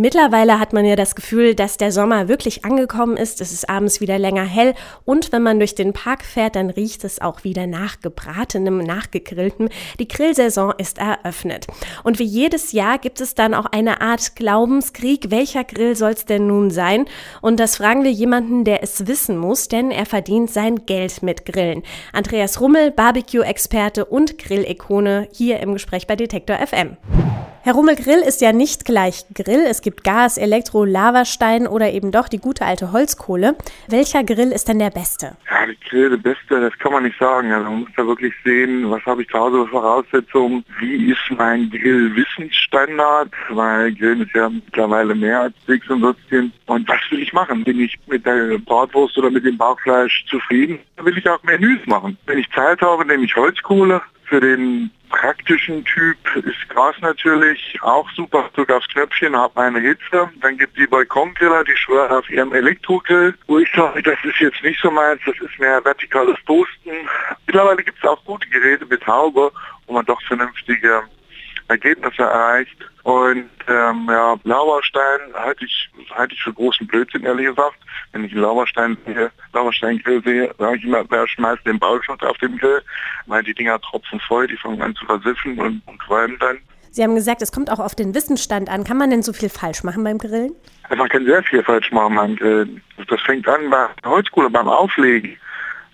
Mittlerweile hat man ja das Gefühl, dass der Sommer wirklich angekommen ist. Es ist abends wieder länger hell und wenn man durch den Park fährt, dann riecht es auch wieder nach gebratenem, nachgegrilltem. Die Grillsaison ist eröffnet. Und wie jedes Jahr gibt es dann auch eine Art Glaubenskrieg. Welcher Grill soll es denn nun sein? Und das fragen wir jemanden, der es wissen muss, denn er verdient sein Geld mit Grillen. Andreas Rummel, Barbecue-Experte und Grillikone hier im Gespräch bei Detektor FM. Herr Rummel, Grill ist ja nicht gleich Grill. Es gibt Gas, Elektro, Lavastein oder eben doch die gute alte Holzkohle. Welcher Grill ist denn der beste? Ja, der Grill, der beste, das kann man nicht sagen. Also man muss da wirklich sehen, was habe ich zu Hause für Voraussetzungen, wie ist mein Grillwissensstandard, weil Grillen ist ja mittlerweile mehr als Sticks und Würstchen. Und was will ich machen? Bin ich mit der Bratwurst oder mit dem Bauchfleisch zufrieden? Will ich auch Menüs machen. Wenn ich Zeit habe, nehme ich Holzkohle. Für den praktischen Typ ist Gas natürlich auch super. Drück aufs Knöpfchen, habe eine Hitze. Dann gibt die Balkongriller, die schwören auf ihrem Elektrogrill, wo ich sage, das ist jetzt nicht so meins, das ist mehr vertikales Toasten. Mittlerweile gibt es auch gute Geräte mit Haube, wo man doch vernünftige Ergebnisse erreicht. Und ähm, ja, Lauerstein halte ich, halte ich für großen Blödsinn, ehrlich gesagt. Wenn ich einen Lauerstein sehe, Lauersteingrill sehe, sage ich immer, wer schmeißt den Baulschutz auf dem Grill, weil die Dinger tropfen voll, die fangen an zu versiffen und, und qualmen dann. Sie haben gesagt, es kommt auch auf den Wissensstand an. Kann man denn so viel falsch machen beim Grillen? Man kann sehr viel falsch machen beim Grillen. Das fängt an bei Holzkohle, beim Auflegen.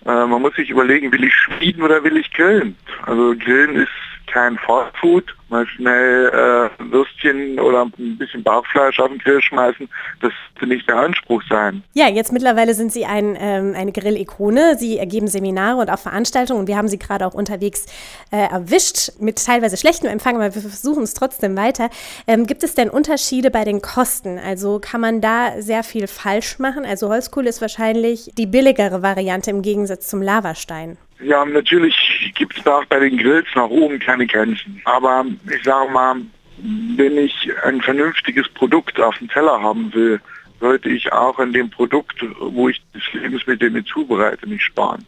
Äh, man muss sich überlegen, will ich schmieden oder will ich grillen? Also Grillen ist kein Fastfood, mal schnell äh, Würstchen oder ein bisschen Bauchfleisch auf den Grill schmeißen, das wird nicht der Anspruch sein. Ja, jetzt mittlerweile sind Sie ein, ähm, eine Grill-Ikone. Sie ergeben Seminare und auch Veranstaltungen und wir haben Sie gerade auch unterwegs äh, erwischt mit teilweise schlechtem Empfang, aber wir versuchen es trotzdem weiter. Ähm, gibt es denn Unterschiede bei den Kosten? Also kann man da sehr viel falsch machen? Also Holzkohle ist wahrscheinlich die billigere Variante im Gegensatz zum Lavastein. Ja, natürlich gibt es da auch bei den Grills nach oben keine Grenzen. Aber ich sage mal, wenn ich ein vernünftiges Produkt auf dem Teller haben will, sollte ich auch an dem Produkt, wo ich das Lebensmittel mit zubereite, nicht sparen.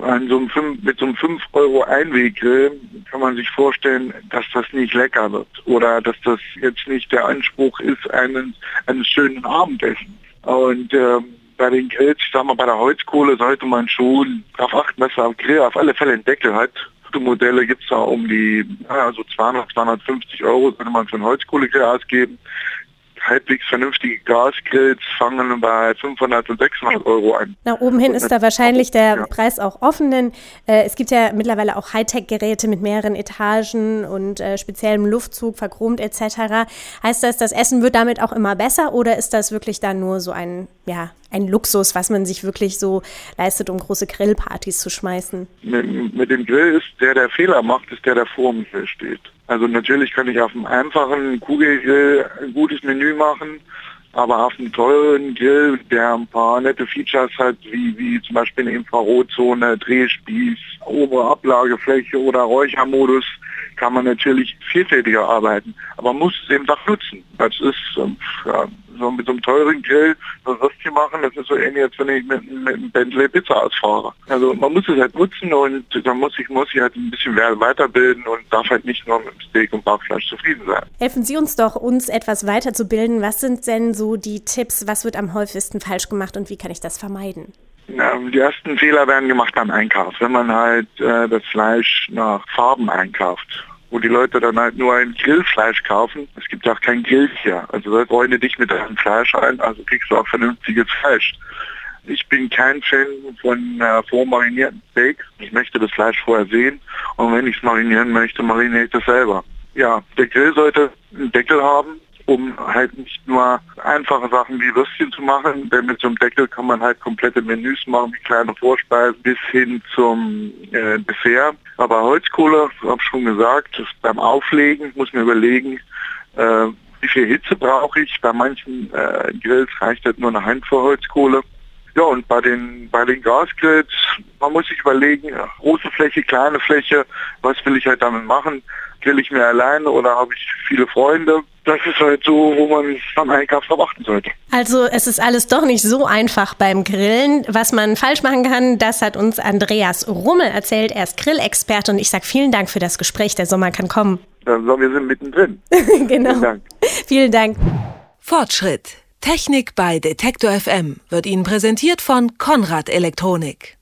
An so einem 5, mit so einem 5 Euro Einweggrill kann man sich vorstellen, dass das nicht lecker wird oder dass das jetzt nicht der Anspruch ist eines, eines schönen Abendessens. Und ähm, bei den Grills, ich sag mal, bei der Holzkohle sollte man schon darauf achten, dass der Grill auf alle Fälle einen Deckel hat. Gute Modelle gibt es da um die, naja, so 200, 250 Euro sollte man für einen Holzkohlegrill ausgeben halbwegs vernünftige Gasgrills fangen bei 500 und 600 Euro an. Nach oben hin ist da wahrscheinlich der ja. Preis auch offen, denn äh, es gibt ja mittlerweile auch Hightech-Geräte mit mehreren Etagen und äh, speziellem Luftzug, verchromt etc. Heißt das, das Essen wird damit auch immer besser oder ist das wirklich dann nur so ein, ja, ein Luxus, was man sich wirklich so leistet, um große Grillpartys zu schmeißen? Mit, mit dem Grill ist der, der Fehler macht, ist der, der vor dem Grill steht. Also natürlich kann ich auf einem einfachen Kugelgrill ein gutes Menü machen, aber auf einem teuren Grill, der ein paar nette Features hat, wie, wie zum Beispiel eine Infrarotzone, Drehspieß, obere Ablagefläche oder Räuchermodus, kann man natürlich vielfältiger arbeiten. Aber man muss es eben doch nutzen. Das ist ähm, ja, so mit so einem teuren Grill das Würstchen machen, das ist so ähnlich, als wenn ich mit, mit einem Bentley Pizza ausfahre. Also man muss es halt nutzen und dann muss ich, muss ich halt ein bisschen weiterbilden und darf halt nicht nur mit Steak und Bauchfleisch zufrieden sein. Helfen Sie uns doch, uns etwas weiterzubilden. Was sind denn so die Tipps, was wird am häufigsten falsch gemacht und wie kann ich das vermeiden? Die ersten Fehler werden gemacht beim Einkauf, wenn man halt äh, das Fleisch nach Farben einkauft wo die Leute dann halt nur ein Grillfleisch kaufen. Es gibt auch kein Grill hier. Also freunde dich mit deinem Fleisch ein, also kriegst du auch vernünftiges Fleisch. Ich bin kein Fan von äh, vormarinierten Steak. Ich möchte das Fleisch vorher sehen und wenn ich es marinieren möchte, mariniere ich das selber. Ja, der Grill sollte einen Deckel haben, um halt nicht nur einfache Sachen wie Würstchen zu machen, denn mit so einem Deckel kann man halt komplette Menüs machen, wie kleine Vorspeisen bis hin zum äh, Dessert. Aber Holzkohle, habe ich schon gesagt, beim Auflegen muss man überlegen, äh, wie viel Hitze brauche ich. Bei manchen äh, Grills reicht halt nur eine Handvoll Holzkohle. Ja, und bei den, bei den Gasgrills, man muss sich überlegen, große Fläche, kleine Fläche, was will ich halt damit machen? Grill ich mir alleine oder habe ich viele Freunde? Das ist halt so, wo man beim Einkauf drauf achten sollte. Also es ist alles doch nicht so einfach beim Grillen. Was man falsch machen kann, das hat uns Andreas Rummel erzählt. Er ist Grillexperte und ich sage vielen Dank für das Gespräch. Der Sommer kann kommen. Dann so, wir sind mittendrin. genau. Vielen Dank. Vielen Dank. Fortschritt. Technik bei Detektor FM wird Ihnen präsentiert von Konrad Elektronik.